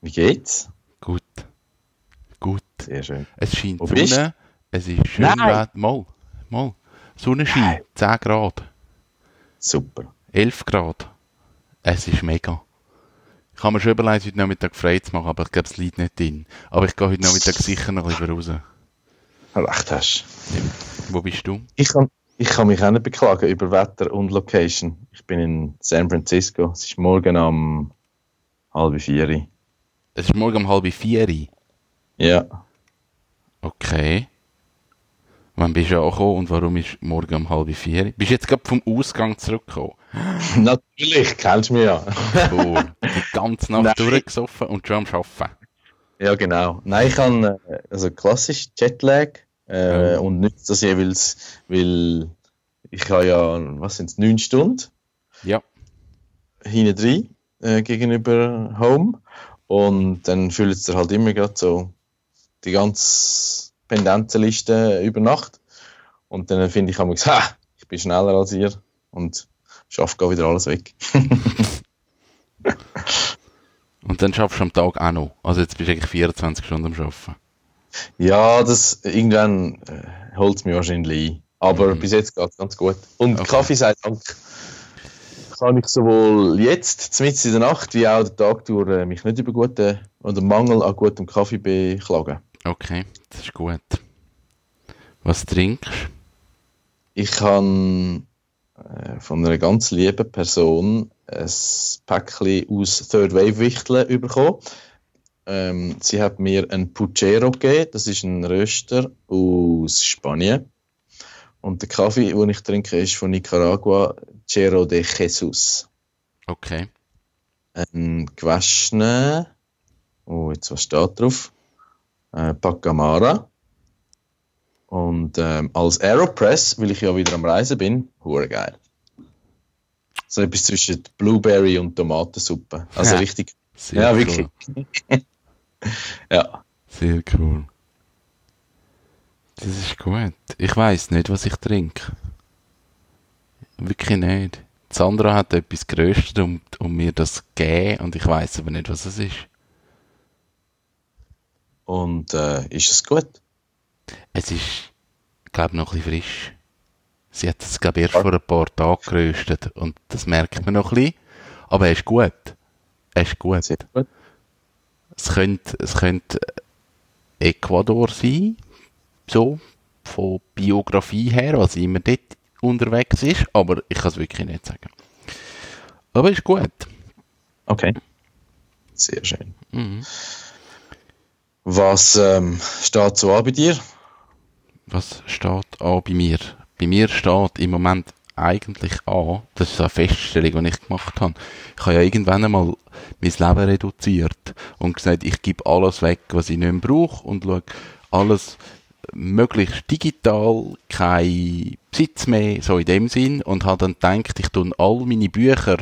Wie geht's? Gut. Gut. Sehr schön. Es scheint Wo bist Sonne. Es ist schön Nein. Wetter. Mal. Mal. Sonnenschein. 10 Grad. Super. 11 Grad. Es ist mega. Ich habe mir schon überlegt, heute Nachmittag frei zu machen, aber ich glaube, es liegt nicht drin. Aber ich gehe heute Nachmittag sicher noch lieber raus. Recht hast. Wo bist du? Ich kann, ich kann mich auch nicht beklagen über Wetter und Location. Ich bin in San Francisco. Es ist morgen am halb vier. Es ist morgen um halb vier. Ja. Okay. Wann bist du angekommen und warum ist morgen um halb vier? Bist du jetzt gerade vom Ausgang zurückgekommen? Natürlich, kennst du mich ja. Cool. Die ganze Nacht Nein. durchgesoffen und schon am Arbeiten. Ja, genau. Nein, ich habe äh, also klassisch Jetlag äh, Ja. und nicht das jeweils, weil ich habe ja, was sind es, neun Stunden Ja. hinten drin äh, gegenüber Home und dann fühlt es halt immer gerade so die ganze Pendenzenliste über Nacht und dann finde ich, ich ha, ich bin schneller als ihr und schaffe gar wieder alles weg. Und dann schaffst du am Tag auch noch. Also jetzt bist du eigentlich 24 Stunden am Arbeiten. Ja, das irgendwann äh, holt es mich wahrscheinlich ein. Aber bis jetzt geht es ganz gut. Und Okay. Kaffee sei Dank kann ich sowohl jetzt, mitten in der Nacht, wie auch den Tag durch äh, mich nicht über guten oder Mangel an gutem Kaffee beklagen. Okay, das ist gut. Was trinkst du? Ich habe äh, von einer ganz lieben Person ein Päckchen aus Third Wave Wichteln bekommen. Ähm, sie hat mir ein Puchero gegeben, das ist ein Röster aus Spanien. Und der Kaffee, den ich trinke, ist von Nicaragua, Chero de Jesus. Okay. Ein gewaschener, oh, jetzt was steht drauf? Äh, Pacamara. Und ähm, als Aeropress, weil ich ja wieder am Reisen bin, hure geil. So etwas zwischen Blueberry und Tomatensuppe. Also Ja. richtig. Sehr ja, cool. wirklich. Ja. Sehr cool. Das ist gut. Ich weiß nicht, was ich trinke. Wirklich nicht. Sandra hat etwas geröstet und, und mir das gegeben und ich weiß aber nicht, was es ist. Und äh, ist es gut? Es ist, glaube ich, noch ein bisschen frisch. Sie hat es, glaube ich, erst vor ein paar Tagen geröstet und das merkt man noch ein bisschen. Aber er ist gut. Er ist gut. Sehr gut. Es könnte, es könnte Ecuador sein, so, von Biografie her, was immer dort unterwegs ist, aber ich kann es wirklich nicht sagen. Aber ist gut. Okay. Sehr schön. Mhm. Was ähm, steht so an bei dir? Was steht an bei mir? Bei mir steht im Moment eigentlich an, das ist eine Feststellung, die ich gemacht habe. Ich habe ja irgendwann einmal mein Leben reduziert und gesagt, ich gebe alles weg, was ich nicht mehr brauche und schaue alles möglichst digital, kein Besitz mehr, so in dem Sinn, und habe dann gedacht, ich tue all meine Bücher,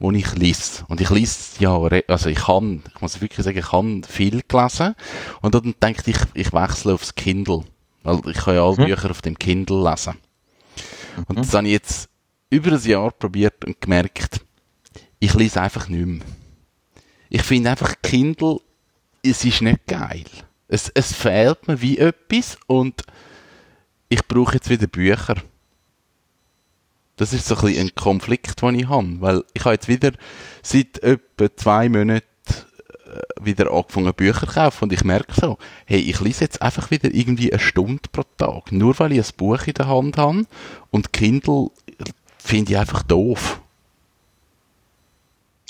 die ich lese, und ich lese, ja, also ich kann, ich muss wirklich sagen, ich kann viel gelesen, und dann denke ich, ich wechsle aufs Kindle, weil ich kann ja alle Bücher auf dem Kindle lesen. Und das habe ich jetzt über ein Jahr probiert und gemerkt, ich lese einfach nicht mehr. Ich finde einfach Kindle, es ist nicht geil. Es, es fehlt mir wie etwas und ich brauche jetzt wieder Bücher. Das ist so ein, bisschen ein Konflikt, den ich habe, weil ich habe jetzt wieder seit etwa zwei Monaten äh, wieder angefangen Bücher zu kaufen und ich merke so, hey, ich lese jetzt einfach wieder irgendwie eine Stunde pro Tag, nur weil ich ein Buch in der Hand habe und Kindle finde ich einfach doof.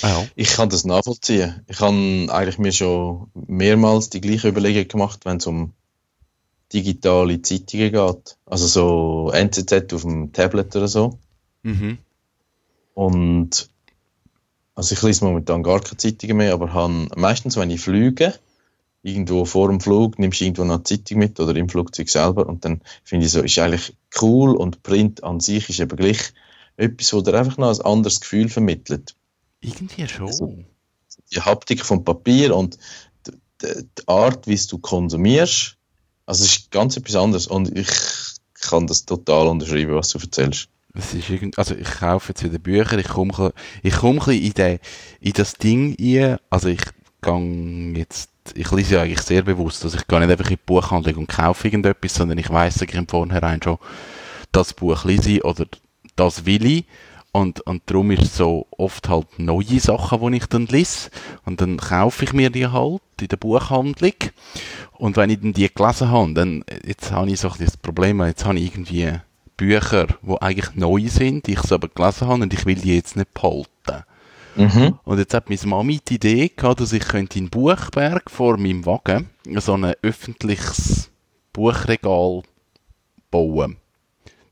Ja. Ich kann das nachvollziehen. Ich habe eigentlich mir schon mehrmals die gleiche Überlegung gemacht, wenn es um digitale Zeitungen geht. Also so NZZ auf dem Tablet oder so. Mhm. Und also ich lese momentan gar keine Zeitungen mehr, aber habe meistens, wenn ich fliege, irgendwo vor dem Flug, nimmst du irgendwo eine Zeitung mit oder im Flugzeug selber und dann finde ich so, ist eigentlich cool und Print an sich ist eben gleich etwas, wo dir einfach noch ein anderes Gefühl vermittelt. Irgendwie schon. Also, die Haptik vom Papier und die, die Art, wie du konsumierst, also es ist ganz etwas anderes und ich kann das total unterschreiben, was du erzählst. Es ist irgend, also ich kaufe jetzt wieder Bücher, ich komme ich komm in, den, in das Ding rein, also ich gehe jetzt, ich lese ja eigentlich sehr bewusst, also ich gehe nicht einfach in die Buchhandlung und kaufe irgendetwas, sondern ich weiss eigentlich im Vornherein schon, das Buch lese ich oder das will ich und, und darum ist es so oft halt neue Sachen, die ich dann lese. Und dann kaufe ich mir die halt in der Buchhandlung. Und wenn ich dann die gelesen habe, dann, jetzt habe ich so das Problem, jetzt habe ich irgendwie Bücher, die eigentlich neu sind, die ich so aber gelesen habe und ich will die jetzt nicht behalten. Mhm. Und jetzt hat meine Mami die Idee gehabt, dass ich könnte in Buchberg vor meinem Wagen so ein öffentliches Buchregal bauen.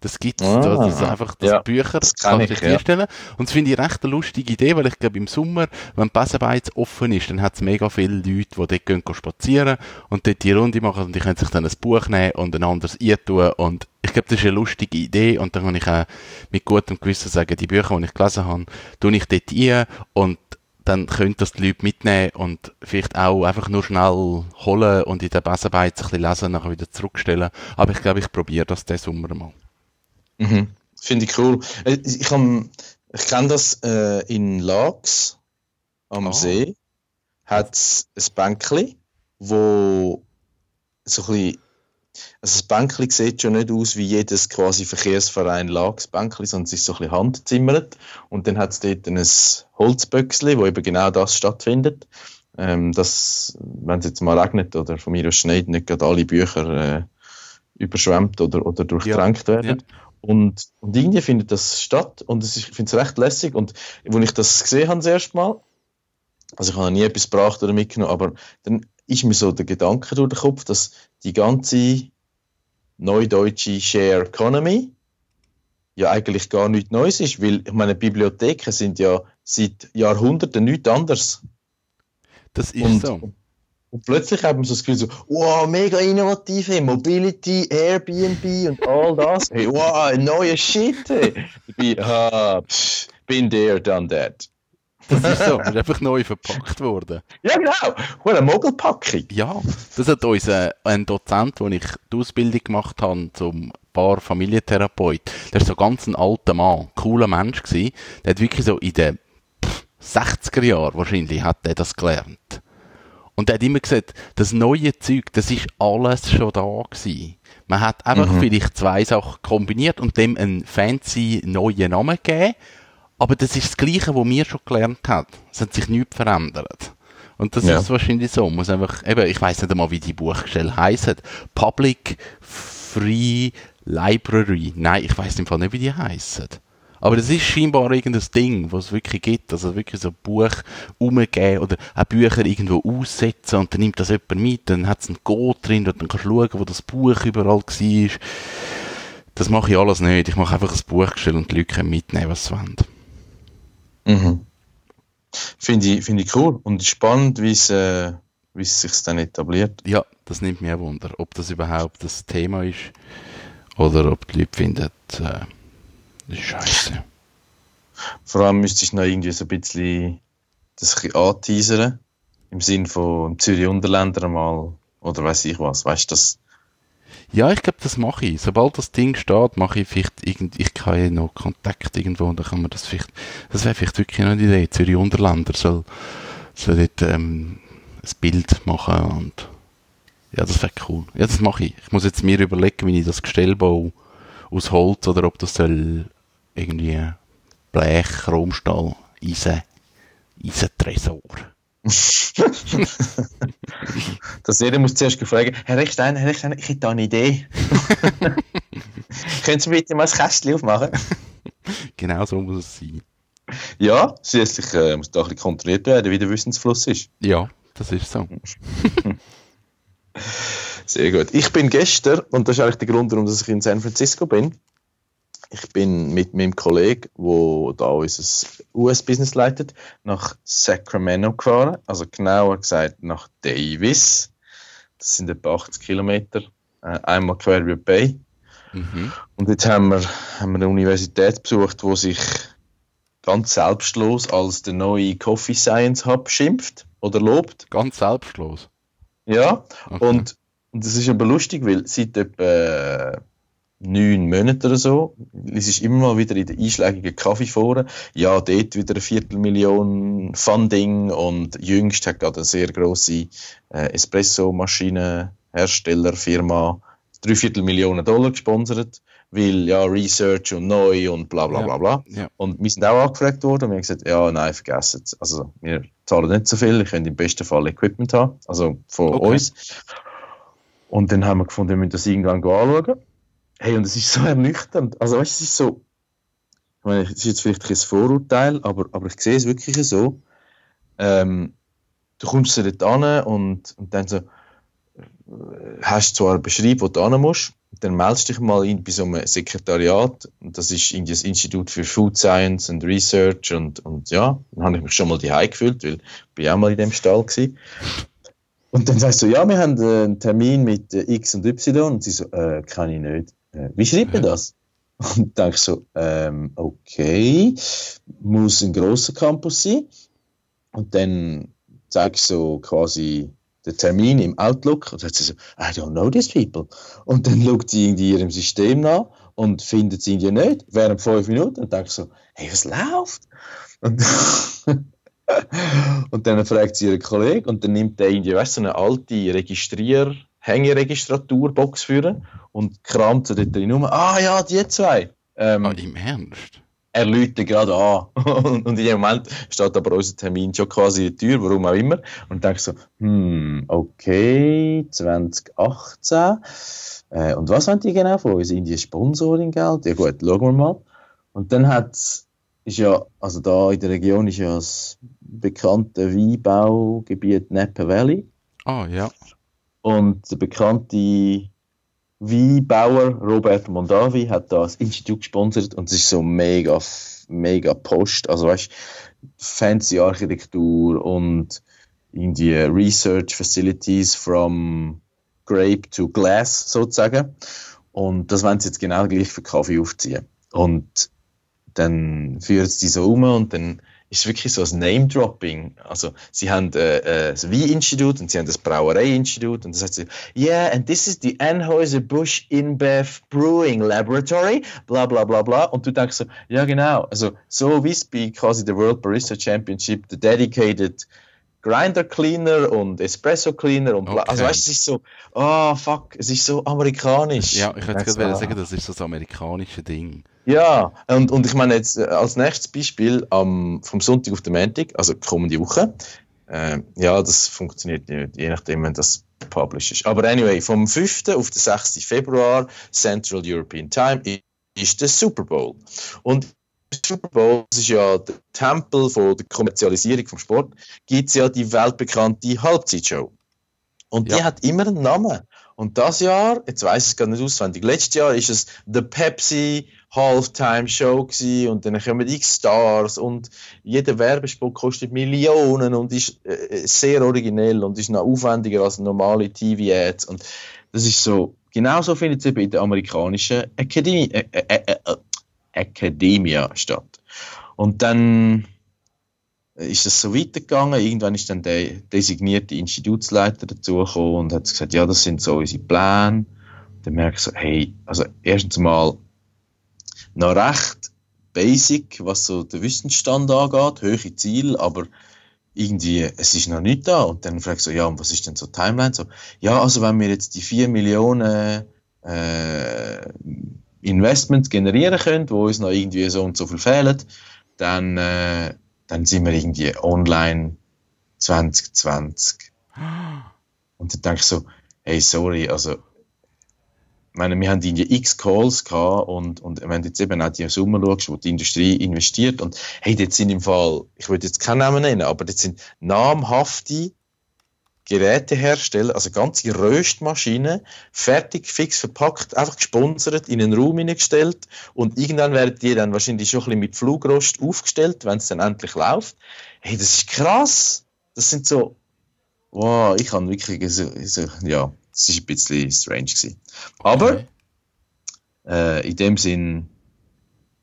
Das gibt es, ah, das ist einfach das ja, Bücher das kann ich, ja. stellen. Und das finde ich recht eine lustige Idee, weil ich glaube, im Sommer, wenn Besenbeiz offen ist, dann hat es mega viele Leute, die dort gehen, spazieren und dort die Runde machen und die können sich dann ein Buch nehmen und ein anderes eintun und ich glaube, das ist eine lustige Idee und dann kann ich auch mit gutem Gewissen sagen, die Bücher, die ich gelesen habe, tue ich dort ein und dann können das die Leute mitnehmen und vielleicht auch einfach nur schnell holen und in der Besenbeiz ein bisschen lesen, und nachher wieder zurückstellen. Aber ich glaube, ich probiere das diesen Sommer mal. Mhm. Finde ich cool. Äh, ich, ich, ich kenne das äh, in Lax am oh. See. Hat es ein Bänkchen, wo so ein bisschen, also das Bänkchen sieht schon nicht aus wie jedes quasi Verkehrsverein Lax Bänkchen, sondern es ist so ein bisschen handzimmert. Und dann hat es dort ein Holzböckchen, wo eben genau das stattfindet. Ähm, dass, wenn es jetzt mal regnet oder von mir aus schneit, nicht gerade alle Bücher äh, überschwemmt oder, oder durchtränkt ja, werden. Ja. Und, und irgendwie findet das statt und ist, ich finde es recht lässig. Und als ich das gesehen habe das erste Mal, also ich habe nie etwas gebracht oder mitgenommen, aber dann ist mir so der Gedanke durch den Kopf, dass die ganze neudeutsche Share Economy ja eigentlich gar nichts Neues ist, weil ich meine, Bibliotheken sind ja seit Jahrhunderten nichts anderes. Das ist und, so. Und plötzlich haben wir so das Gefühl, so, wow, mega innovativ, hey, Mobility, Airbnb und all das. Hey, wow, neuer Shit, hey. Bin, ah, pff, bin there, done that. Das ist so, ist einfach neu verpackt worden. Ja, genau. Eine Mogelpackung. Ja, das hat uns äh, ein Dozent, wo ich die Ausbildung gemacht habe zum Paar Familientherapeut, der ist so ganz ein alter Mann, cooler Mensch gewesen. Der hat wirklich so in den 60er Jahren wahrscheinlich hat er das gelernt. Und er hat immer gesagt, das neue Zeug, das ist alles schon da gewesen. Man hat einfach mhm. vielleicht zwei Sachen kombiniert und dem einen fancy neuen Namen gegeben. Aber das ist das Gleiche, was wir schon gelernt haben. Es hat sich nichts verändert. Und das ja. ist wahrscheinlich so. Man muss einfach, eben, ich weiß nicht einmal, wie die Buchstelle heißt. Public Free Library. Nein, ich weiß im Fall nicht, wie die heißen. Aber das ist scheinbar irgendein Ding, was es wirklich gibt. Also wirklich so ein Buch umgeben oder auch Bücher irgendwo aussetzen und dann nimmt das jemand mit, dann hat es einen Code drin und dann kannst du schauen, wo das Buch überall war. Das mache ich alles nicht. Ich mache einfach ein Buchgestell und die Leute können mitnehmen, was sie wollen. Mhm. Finde ich, find ich cool und spannend, wie es, äh, wie es sich dann etabliert. Ja, das nimmt mich auch Wunder, ob das überhaupt das Thema ist oder ob die Leute finden, äh, scheiße. Vor allem müsste ich noch irgendwie so ein bisschen das ein bisschen anteasern. Im Sinn von Zürich Unterländer mal oder weiß ich was. Weißt du das? Ja, ich glaube, das mache ich. Sobald das Ding steht, mache ich vielleicht irgend, ich kann ja noch Kontakt irgendwo und dann kann man das vielleicht, das wäre vielleicht wirklich eine Idee. Zürich Unterländer soll, soll dort, ähm, ein Bild machen und, ja, das wäre cool. Ja, das mache ich. Ich muss jetzt mir überlegen, wie ich das Gestell baue aus Holz oder ob das soll irgendwie Blech, Chromstahl, Eisen, Eisentresor. Dass jeder muss zuerst fragen, Herr Rechstein, Herr Rechstein, ich hätte da eine Idee. Können Sie bitte mal das Kästchen aufmachen? genau so muss es sein. Ja, schließlich äh, muss da ein bisschen kontrolliert werden, wie der Wissensfluss ist. Ja, das ist so. Sehr gut. Ich bin gestern, und das ist eigentlich der Grund, warum ich in San Francisco bin, ich bin mit meinem Kollegen, der da unser US-Business leitet, nach Sacramento gefahren. Also genauer gesagt nach Davis. Das sind etwa 80 Kilometer. Äh, einmal quer über die Bay. Mhm. Und jetzt haben wir, haben wir eine Universität besucht, wo sich ganz selbstlos als der neue Coffee Science Hub schimpft oder lobt. Ganz selbstlos? Ja, okay. und, und das ist aber lustig, weil seit etwa neun Monaten oder so. Es ist immer mal wieder in den einschlägigen Kaffeeforen. Ja, dort wieder eine Viertelmillion Funding und jüngst hat gerade eine sehr grosse äh, Espresso-Maschinenherstellerfirma drei Viertelmillionen Dollar gesponsert, weil ja Research und neu und bla bla bla bla. Ja. Und wir sind auch angefragt worden und wir haben gesagt, ja, nein, vergessen es. Also wir zahlen nicht so viel, ich könnte im besten Fall Equipment haben, also von okay. uns. Und dann haben wir gefunden, wir müssen das irgendwann anschauen. Hey, und es ist so ernüchternd. Also, weißt du, es ist so. Ich meine, es ist jetzt vielleicht ein Vorurteil, aber, aber ich sehe es wirklich so. Ähm, du kommst dort an und, und dann so, äh, hast zwar Beschreib, wo du hin musst, dann meldest dich mal in, bei so einem Sekretariat, und das ist in das Institut für Food Science and Research, und, und ja, dann habe ich mich schon mal die gefühlt, weil ich auch mal in dem Stall war. Und dann sagst du, ja, wir haben einen Termin mit äh, X und Y, und sie so, äh, kann ich nicht. Äh, wie schreibt man das? Und denke so, ähm, okay, muss ein großer Campus sein. Und dann zeige ich so quasi den Termin im Outlook und sagt sie so, I don't know these people. Und dann schaut sie in ihrem System nach und findet sie ihn nicht während fünf Minuten und denkt so, hey, was läuft? Und, und dann fragt sie ihren Kollegen und dann nimmt der irgendwie, weißt du, so eine alte Registrier- Hängeregistraturbox führen und kramt so dort drin rum. Ah ja, die zwei. Ähm, ah, im Ernst? Er läutet gerade an. und, in dem Moment steht aber unser Termin schon quasi in der Tür, warum auch immer. Und denke so, hm, okay, 2018. Äh, und was wollen die genau von uns? Sind die Sponsoring-Geld? Ja gut, schauen wir mal. Und dann hat ist ja, also da in der Region ist ja das bekannte Weinbaugebiet Napa Valley. Ah, ja. Und der bekannte Weinbauer Robert Mondavi hat das Institut gesponsert und es ist so mega, mega Post. Also weißt fancy Architektur und in die Research Facilities from Grape to Glass sozusagen. Und das wollen sie jetzt genau gleich für Kaffee aufziehen. Und dann führen sie die so um und dann ist wirklich so ein Name-Dropping. Also, sie haben äh, äh, das Wie-Institut und sie haben das Brauerei-Institut und das heißt so, yeah, and this is the Anheuser-Busch InBev Brewing Laboratory, bla bla bla bla. Und du denkst so, ja genau, also so wie es quasi der World Barista Championship, the dedicated Grinder Cleaner und Espresso Cleaner und bla. Also, okay. Also weißt du, es ist so, oh fuck, es ist so amerikanisch. Ja, ich hätte gerade sagen, das ist so das amerikanische Ding. Ja, und, und ich meine jetzt äh, als nächstes Beispiel am, vom Sonntag auf den Montag, also kommende Woche. Äh, ja, das funktioniert nicht, je nachdem, wenn das published ist. Aber anyway, vom 5. auf den 6. Februar, Central European Time, ist der Super Bowl. Und Super Bowl, das ist ja der Tempel von der Kommerzialisierung vom Sport, gibt es ja die weltbekannte Halbzeitshow. Und die ja. hat immer einen Namen. Und das Jahr, jetzt weiß ich es gar nicht auswendig, letztes Jahr ist es The Pepsi Halftime Show gewesen und dann kommen x Stars und jeder Werbespot kostet Millionen und ist äh, sehr originell und ist noch aufwendiger als normale TV-Ads und das ist so, genauso findet es eben in der amerikanischen Akademie, äh, äh, äh, äh Academia statt. Und dann ist es so weitergegangen. Irgendwann ist dann der designierte Institutsleiter dazugekommen und hat gesagt, ja, das sind so unsere Pläne. Dann merke ich so, hey, also erstens mal noch recht basic, was so den Wissensstand angeht, hohe Ziele, aber irgendwie, es ist noch nicht da. Und dann frage ich so, ja, und was ist denn so Timeline? So, ja, also wenn wir jetzt die 4 Millionen äh, Investments generieren können, wo uns noch irgendwie so und so viel fehlen, dann, äh, dann sind wir irgendwie online 2020. Und dann denke ich so, hey, sorry, also, ich meine, wir haben irgendwie x Calls gehabt und, und wenn du jetzt eben auch die Summe schaust, wo die Industrie investiert und hey, dort sind im Fall, ich würde jetzt keinen Namen nennen, aber dort sind namhafte Gerätehersteller, also ganze Röstmaschinen, fertig, fix verpackt, einfach gesponsert, in einen Raum hineingestellt und irgendwann werden die dann wahrscheinlich schon ein bisschen mit Flugrost aufgestellt, wenn es dann endlich läuft. Hey, das ist krass! Das sind so, wow, ich kann wirklich, so, so, ja, das ist ein bisschen strange gewesen. Aber, okay. äh, in dem Sinn,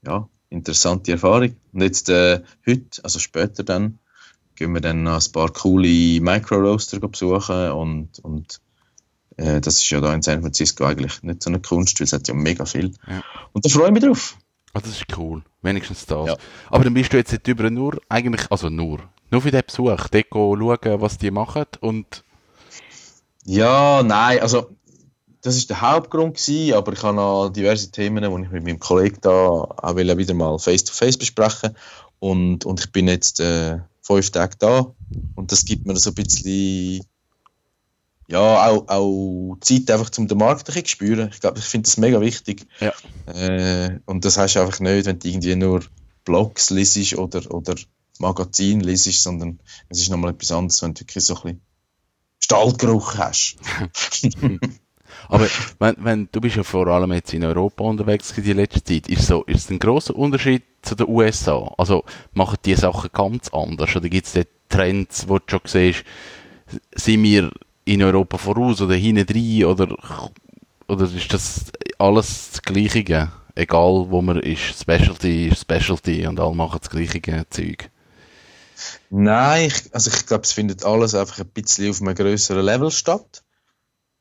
ja, interessante Erfahrung. Und jetzt, äh, heute, also später dann, gehen wir dann noch ein paar coole Micro-Roaster besuchen und, und äh, das ist ja da in San Francisco eigentlich nicht so eine Kunst, weil es hat ja mega viel. Ja. Und da freue ich mich drauf. Ah, das ist cool. Wenigstens das. Ja. Aber dann bist du jetzt über nur, eigentlich, also nur, nur für den Besuch, dort schauen, was die machen und... Ja, nein, also das ist der Hauptgrund gewesen, aber ich habe noch diverse Themen, die ich mit meinem Kollegen da auch wieder mal face-to-face -face besprechen und, und ich bin jetzt äh, fünf Tage da und das gibt mir so ein bisschen ja, auch, auch Zeit einfach zum den Markt ein bisschen spüren. Ich glaube, ich finde das mega wichtig. Ja. Äh, und das heißt einfach nicht, wenn du irgendwie nur Blogs liest oder, oder Magazin liest, sondern es ist nochmal etwas anderes, wenn du wirklich so ein bisschen Stallgeruch hast. Aber wenn, wenn, du bist ja vor allem jetzt in Europa unterwegs in die letzte Zeit, ist so, ist es ein großer Unterschied zu den USA? Also machen die Sachen ganz anders? Oder gibt es Trends, wo du schon siehst, sind wir in Europa voraus oder hinten rein? Oder, oder ist das alles das Gleiche? Egal wo man ist, Specialty ist Specialty und alle machen das gleiche Zeug. Nein, ich, also ich glaube, es findet alles einfach ein bisschen auf einem größeren Level statt.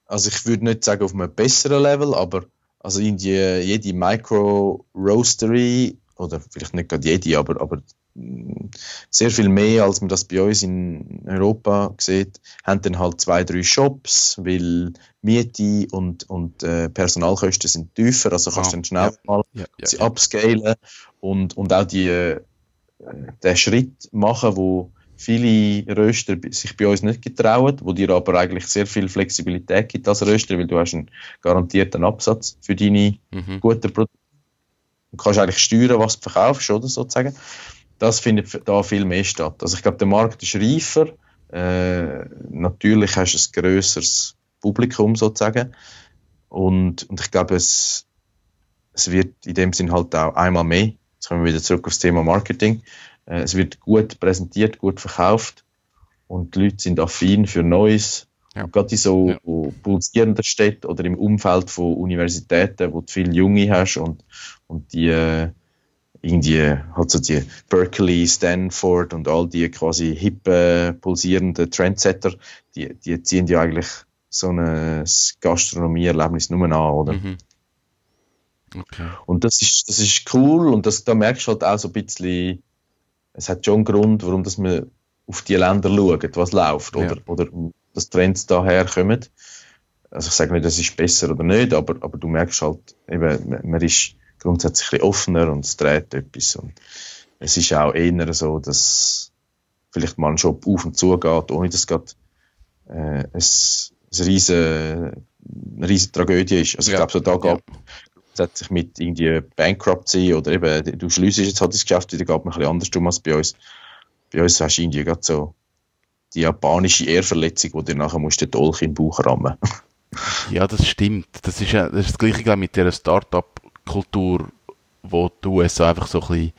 Also ich würde nicht sagen auf einem besseren Level, aber also in die, jede Micro-Roastery, oder vielleicht nicht gerade jede, aber, aber mm, sehr viel mehr, als man das bei uns in Europa sieht, haben dann halt zwei, drei Shops, weil Miete und, und äh, Personalkosten sind tiefer, also kannst du ah, dann schnell ja, mal ja, ja, upscalen und, und auch die, äh, den Schritt machen, wo viele Röster sich bei uns nicht getrauen, wo dir aber eigentlich sehr viel Flexibilität gibt als Röster, weil du hast einen garantierten Absatz für deine mhm. guten Produkte. Du kannst eigentlich steuern, was du verkaufst, oder sozusagen. Das findet da viel mehr statt. Also ich glaube, der Markt ist reifer. Äh, natürlich hast du ein grösseres Publikum sozusagen. Und, und ich glaube, es, es wird in dem Sinn halt auch einmal mehr. Jetzt kommen wir wieder zurück aufs Thema Marketing. Äh, es wird gut präsentiert, gut verkauft und die Leute sind affin für Neues. Ja. Gerade in so ja. pulsierenden Städten oder im Umfeld von Universitäten, wo du viele Junge hast und, und die äh, irgendwie halt so die Berkeley, Stanford und all die quasi hippe, pulsierenden Trendsetter, die, die ziehen ja eigentlich so ein Gastronomie-Erlebnis nur an, oder? Mhm. Okay. Und das ist, das ist cool und das, da merkst du halt auch so ein bisschen es hat schon einen Grund, warum dass man auf die Länder schaut, was läuft, oder, ja. oder dass Trends daher kommen. Also ich sage nicht, das ist besser oder nicht, aber, aber du merkst halt, eben, man ist grundsätzlich offener und es dreht etwas. Und es ist auch eher so, dass vielleicht mal ein Shop auf und zu geht, ohne dass es gerade äh, ein, ein riesen, eine riesen Tragödie ist. Also ich glaube, so da ja grundsätzlich mit irgendwie Bankruptcy oder eben, du schließt jetzt halt das Geschäft wieder, geht man ein bisschen anders um als bei uns. Bei uns hast du irgendwie gerade so die japanische Ehrverletzung, wo du nachher musst den Dolch im Bauch rammen. ja, das stimmt. Das ist, das, ist das Gleiche mit dieser Start-up-Kultur, wo die USA einfach so ein bisschen,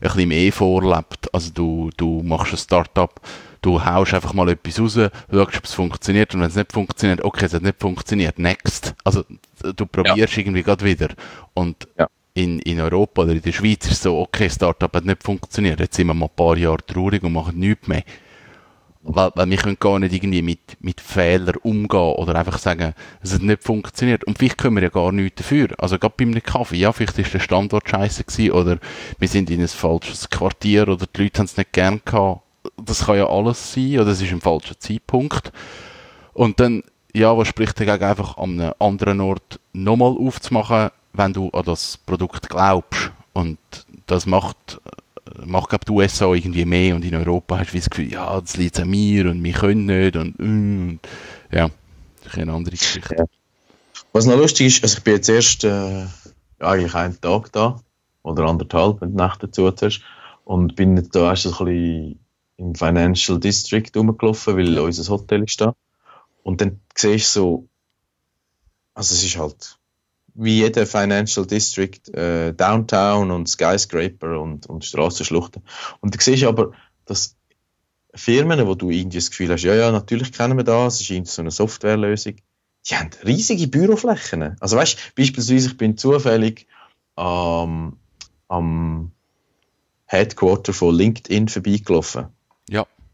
ein bisschen mehr vorlebt. Also du, du machst ein Start-up, du haust einfach mal etwas raus, schaust, ob es funktioniert und wenn es nicht funktioniert, okay, es hat nicht funktioniert, next. Also du probierst ja. irgendwie gerade wieder. Und ja. in, in Europa oder in der Schweiz ist es so, okay, Startup hat nicht funktioniert, jetzt sind wir mal ein paar Jahre traurig und machen nichts mehr. Weil, weil wir können gar nicht irgendwie mit, mit Fehlern umgehen oder einfach sagen, es hat nicht funktioniert. Und vielleicht können wir ja gar nichts dafür. Also gerade bei einem Kaffee, ja, vielleicht ist der Standort scheiße gewesen oder wir sind in ein falsches Quartier oder die Leute haben es nicht gern gehabt das kann ja alles sein, oder es ist ein falscher Zeitpunkt. Und dann, ja, was spricht dagegen, einfach an einem anderen Ort nochmal aufzumachen, wenn du an das Produkt glaubst. Und das macht, macht glaube die USA irgendwie mehr und in Europa hast du das Gefühl, ja, das liegt an mir und wir können nicht und, und ja, das ist eine andere Geschichte. Ja. Was noch lustig ist, also ich bin jetzt erst äh, eigentlich einen Tag da oder anderthalb, wenn du Nacht dazu hast und bin da erst ein bisschen im Financial District rumgelaufen, weil unser Hotel ist da. Und dann siehst du so, also es ist halt wie jeder Financial District, äh, Downtown und Skyscraper und, und Straßenschluchten. Und du siehst aber, dass Firmen, wo du irgendwie das Gefühl hast, ja, ja, natürlich kennen wir das, es ist irgendwie so eine Softwarelösung, die haben riesige Büroflächen. Also weißt du, beispielsweise, ich bin zufällig ähm, am Headquarter von LinkedIn vorbeigelaufen.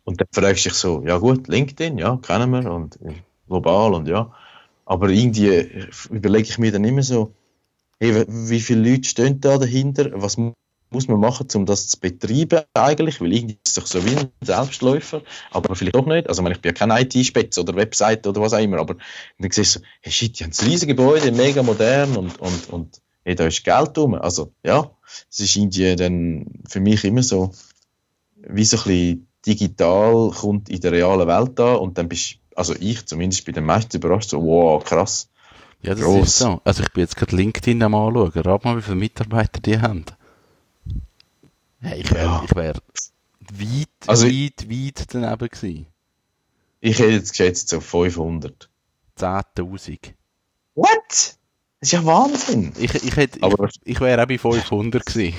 Und dann fragst du dich so, ja gut, LinkedIn, ja, kennen wir und global und ja. Aber irgendwie überlege ich mir dann immer so, hey, wie viele Leute stehen da dahinter? Was muss man machen, um das zu betreiben eigentlich? Weil irgendwie ist es doch so wie ein Selbstläufer, aber vielleicht doch nicht. Also ich, meine, ich bin ja kein IT-Spitz oder Website oder was auch immer, aber dann siehst du so, hey shit, die haben ein riesiges Gebäude, mega modern und, und, und hey, da ist Geld drum. Also ja, es ist irgendwie dann für mich immer so, wie so ein bisschen digital kommt in der realen Welt an und dann bist also ich zumindest bei den meisten überrascht, so wow, krass. Ja, das Gross. ist so. Also ich bin jetzt gerade LinkedIn am anschauen. Rat mal, wie viele Mitarbeiter die haben. Hey, ich wäre ja. wär weit, also weit, weit daneben gewesen. Ich hätte jetzt geschätzt so 500. 10.000. What? Das ist ja Wahnsinn. Ich, ich, hätte, ich, ich wäre auch bei 500 gewesen.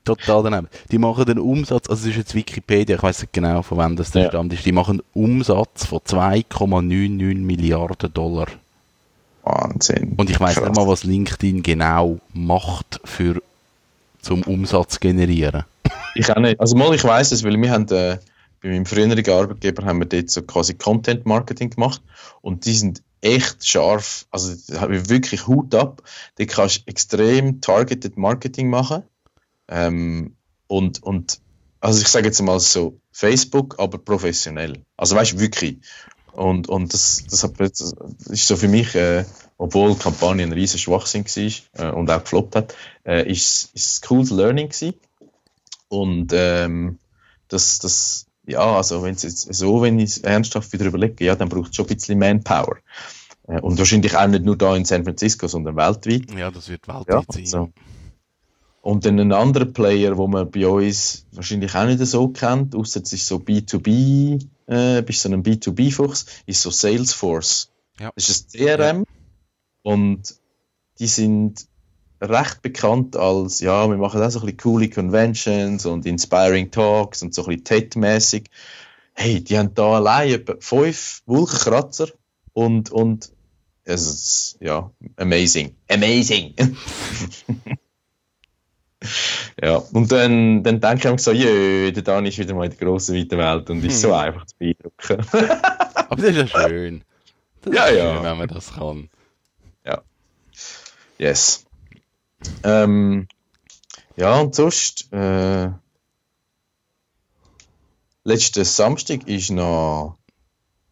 total daneben. Die machen den Umsatz, also es ist jetzt Wikipedia, ich weiß nicht genau, von wann das der ja. Stand ist, die machen einen Umsatz von 2,99 Milliarden Dollar. Wahnsinn. Und ich weiß nicht mal, was LinkedIn genau macht für zum Umsatz generieren. Ich auch nicht. Also mal, ich weiß es, weil wir haben äh, bei meinem früheren Arbeitgeber haben wir dort so quasi Content Marketing gemacht und die sind echt scharf, also habe ich wirklich Hut ab. Da kannst du extrem targeted Marketing machen. Ähm, und, und also ich sage jetzt mal so, Facebook, aber professionell. Also weißt du, wirklich. Und, und das, das, hat, das ist so für mich, äh, obwohl die Kampagne ein riesen Schwachsinn war äh, und auch gefloppt hat, äh, ist, ist ein cooles Learning gewesen. Und ähm, das, das, ja, also wenn es jetzt so, wenn ich ernsthaft wieder überlege, ja, dann braucht es schon ein bisschen Manpower. Äh, und wahrscheinlich auch nicht nur da in San Francisco, sondern weltweit. Ja, das wird weltweit ja, sein. So. Und dann ein anderer Player, wo man bei uns wahrscheinlich auch nicht so kennt, außer es ist so B2B, äh, bist so ein B2B-Fuchs, ist so Salesforce. Ja. Das ist ein CRM ja. und die sind recht bekannt als, ja, wir machen auch so ein bisschen coole Conventions und Inspiring Talks und so ein bisschen TED-mäßig. Hey, die haben da allein etwa fünf Wolkenkratzer und, und es ist, ja, amazing. Amazing! ja, und dann, dann denke ich mir so, jö, der Dan ist wieder mal in der grossen, weiten Welt und ist hm. so einfach zu beeindrucken. Aber das ist ja schön. Das ja, ja. Schön, wenn man das kann. Ja. Yes. Ähm, ja, und sonst, äh, letzten Samstag ist noch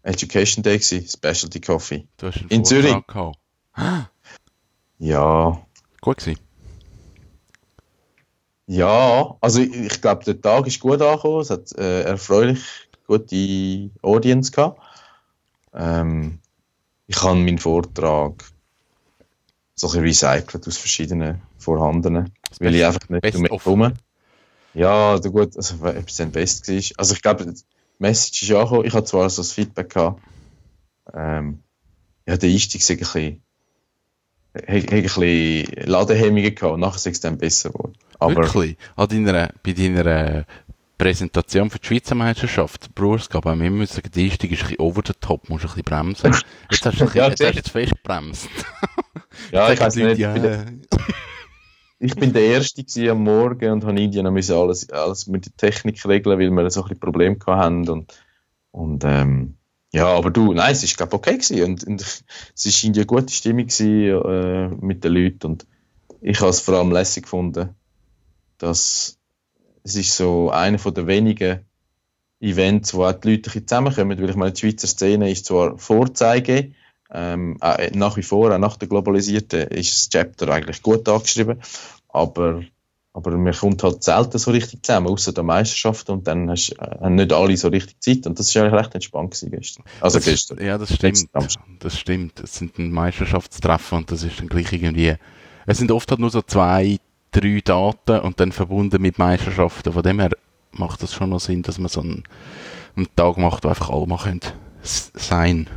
Education Day gewesen, Specialty Coffee. Du hast einen In Zürich. Gehabt. Ja. Gut gewesen. Ja, also ich, ich glaube, der Tag ist gut angekommen. Es hat äh, erfreulich gute Audience gehabt. Ähm, ich habe meinen Vortrag so ein bisschen recycelt aus verschiedenen vorhandenen, das weil ich einfach nicht damit komme. Ja, also gut, also, ob es dann best war. Also ich glaube, die Message ist angekommen. Ich habe zwar so das Feedback gehabt. Ähm, ja, der Einstieg war ein bisschen, ein bisschen Ladehemmungen gehabt und nachher ist es dann besser geworden. Aber Wirklich? An deiner, bei deiner Präsentation für die Schweizer Meisterschaft, Brewers Cup, wir sagen, der Einstieg ist ein bisschen over the top, musst ein bisschen bremsen. Jetzt hast du, ein bisschen, ja, jetzt hast du zu fest gebremst. ja, ich weiß nicht. Ja. Ich bin der Erste am Morgen und habe Indien müssen alles, alles mit der Technik regeln, weil wir so ein bisschen Probleme hatten und, und ähm, ja, aber du, nein, es ist glaube okay gewesen und, und es war eine gute Stimmung gewesen, äh, mit den Leuten und ich habe es vor allem lässig gefunden, dass es ist so einer von der wenigen Events, wo auch die Leute zusammenkommen, weil ich meine, die Schweizer Szene ist zwar Vorzeige, ähm, äh, nach wie vor, auch nach der Globalisierten, ist das Chapter eigentlich gut angeschrieben, aber, aber man kommt halt selten so richtig zusammen, außer der Meisterschaft und dann hast, äh, haben nicht alle so richtig Zeit und das ist eigentlich recht entspannt gewesen gestern. Also das, gestern. Ja, das stimmt. Das stimmt. Es sind ein Meisterschaftstreffen und das ist dann gleich irgendwie, es sind oft halt nur so zwei, drei Daten und dann verbunden mit Meisterschaften. Von dem her macht das schon noch Sinn, dass man so einen, einen Tag macht, wo einfach alle mal können sein.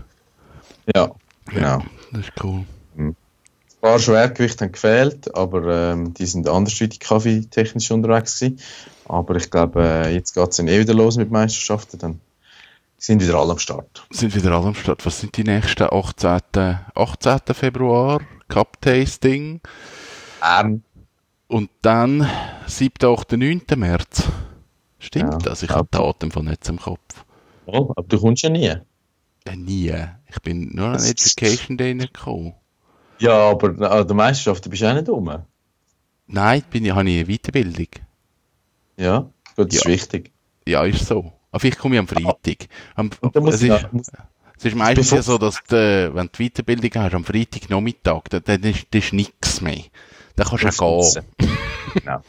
Ja, genau. Das ist cool. Ein paar Schwergewichte haben gefehlt, aber ähm, die sind andersweitig kaffeetechnisch unterwegs gewesen. Aber ich glaube, äh, jetzt geht es dann eh wieder los mit Meisterschaften. Dann sind wieder alle am Start. Sind wieder alle am Start. Was sind die nächsten 18. 18. Februar? Cup-Tasting. Ähm, Und dann 7. 8. 9. März. Stimmt Ja, das? Ich habe die Daten von nicht im Kopf. oh, aber du kommst ja nie. Äh, nie. Ich bin nur an Education Day nicht gekommen. Ja, aber an der Meisterschaft bist du auch nicht rum. Nein, bin ich, habe ich eine Weiterbildung. Ja, gut, das ist Ja. wichtig. Ja, ist so. Aber vielleicht komme ich am Freitag. Am, es, ich ist, es ist meistens ja so, dass du, wenn du Weiterbildung hast, am Freitagnachmittag, dann, dann ist, ist nichts mehr. Dann kannst du auch gehen. genau.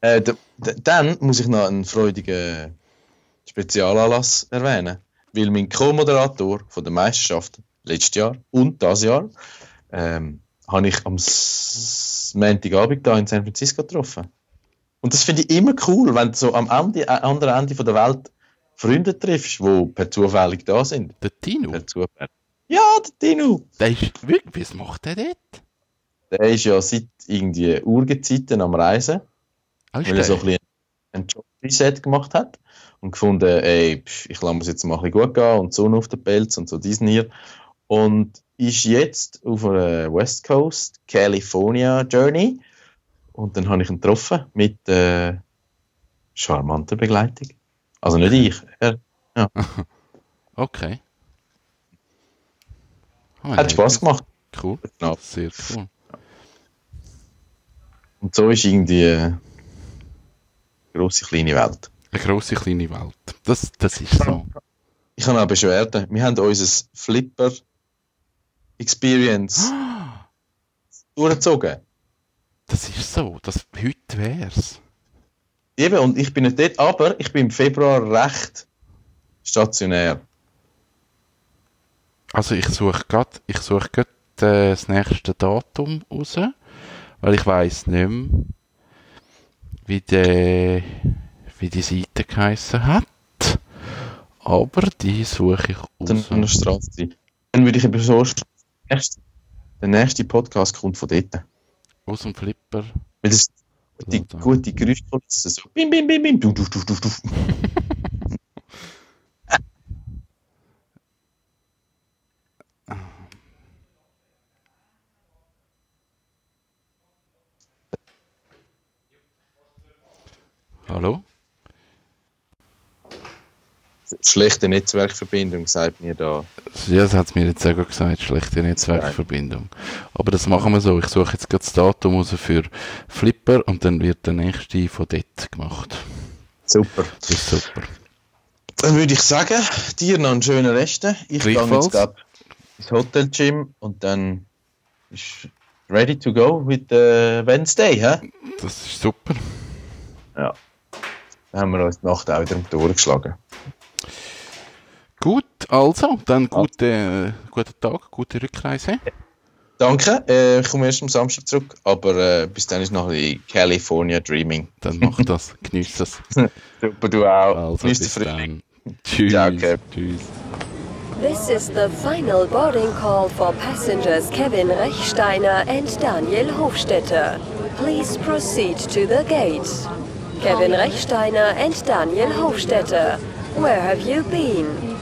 Äh, dann muss ich noch einen freudigen Spezialanlass erwähnen, weil mein Co-Moderator von der Meisterschaft letztes Jahr und das Jahr ähm, habe ich am Montagabend da in San Francisco getroffen. Und das finde ich immer cool, wenn du so am Ende, anderen Ende von der Welt Freunde triffst, die per zufällig da sind. Der Tino, Per Zufall. Ja, der Dino. der ist wirklich, was macht der dort? Der ist ja seit irgendwie Urgezeiten am Reisen. Ah, ist weil er so ein bisschen ein Job-Reset gemacht hat und gefunden, ey, ich lasse es jetzt mal ein bisschen gut gehen und die Sonne auf den Pelz und so diesen hier. Und ist jetzt auf einer West Coast California Journey und dann habe ich ihn getroffen mit äh, charmanter Begleitung. Also nicht ich, er Okay. Ah, hat Spaß gemacht. Cool. Genau. Sehr cool. Und so ist irgendwie eine grosse kleine Welt. Eine grosse, kleine Welt. Das, das ist so. Ich habe auch Beschwerden. Wir haben unser Flipper Experience durchgezogen. Das ist so. Das, heute wär's. Eben, und ich bin nicht dort, aber ich bin im Februar recht stationär. Also ich suche gerade, ich suche gerade äh, das nächste Datum raus, weil ich weiß nicht mehr, wie die, wie die Seite geheissen hat. Aber die suche ich Dann an der Straße. Dann würde ich eben so. der nächste- Der nächste Podcast kommt von dort. Aus dem Flipper. Weil das die gute Geräuschkulisse so. Bim, bim, bim, bim. Du, du, du, du, du. Hallo? Schlechte Netzwerkverbindung, sagt mir da. Ja, das hat mir jetzt auch gesagt, schlechte Netzwerkverbindung. Aber das machen wir so. Ich suche jetzt gerade das Datum raus für Flipper und dann wird der nächste von dort gemacht. Super. Das ist super. Dann würde ich sagen, dir noch einen schönen Rest. Ich gehe jetzt grad ins Hotel Gym und dann ist ready to go with the Wednesday. He? Das ist super. Ja. Dann haben wir uns die Nacht auch wieder um die Ohren geschlagen. Gut, also, dann gute, äh, guten Tag, gute Rückreise. Danke, äh, ich komme erst am Samstag zurück, aber äh, bis dann ist noch ein bisschen California Dreaming. Dann mach das, genieß das. Super, du auch. Also, Genieß den bis Frühling. dann. Tschüss. Danke. Tschüss. This is the final boarding call for passengers Kevin Rechsteiner and Daniel Hofstetter. Please proceed to the gate. Kevin Rechsteiner and Daniel Hofstetter, where have you been?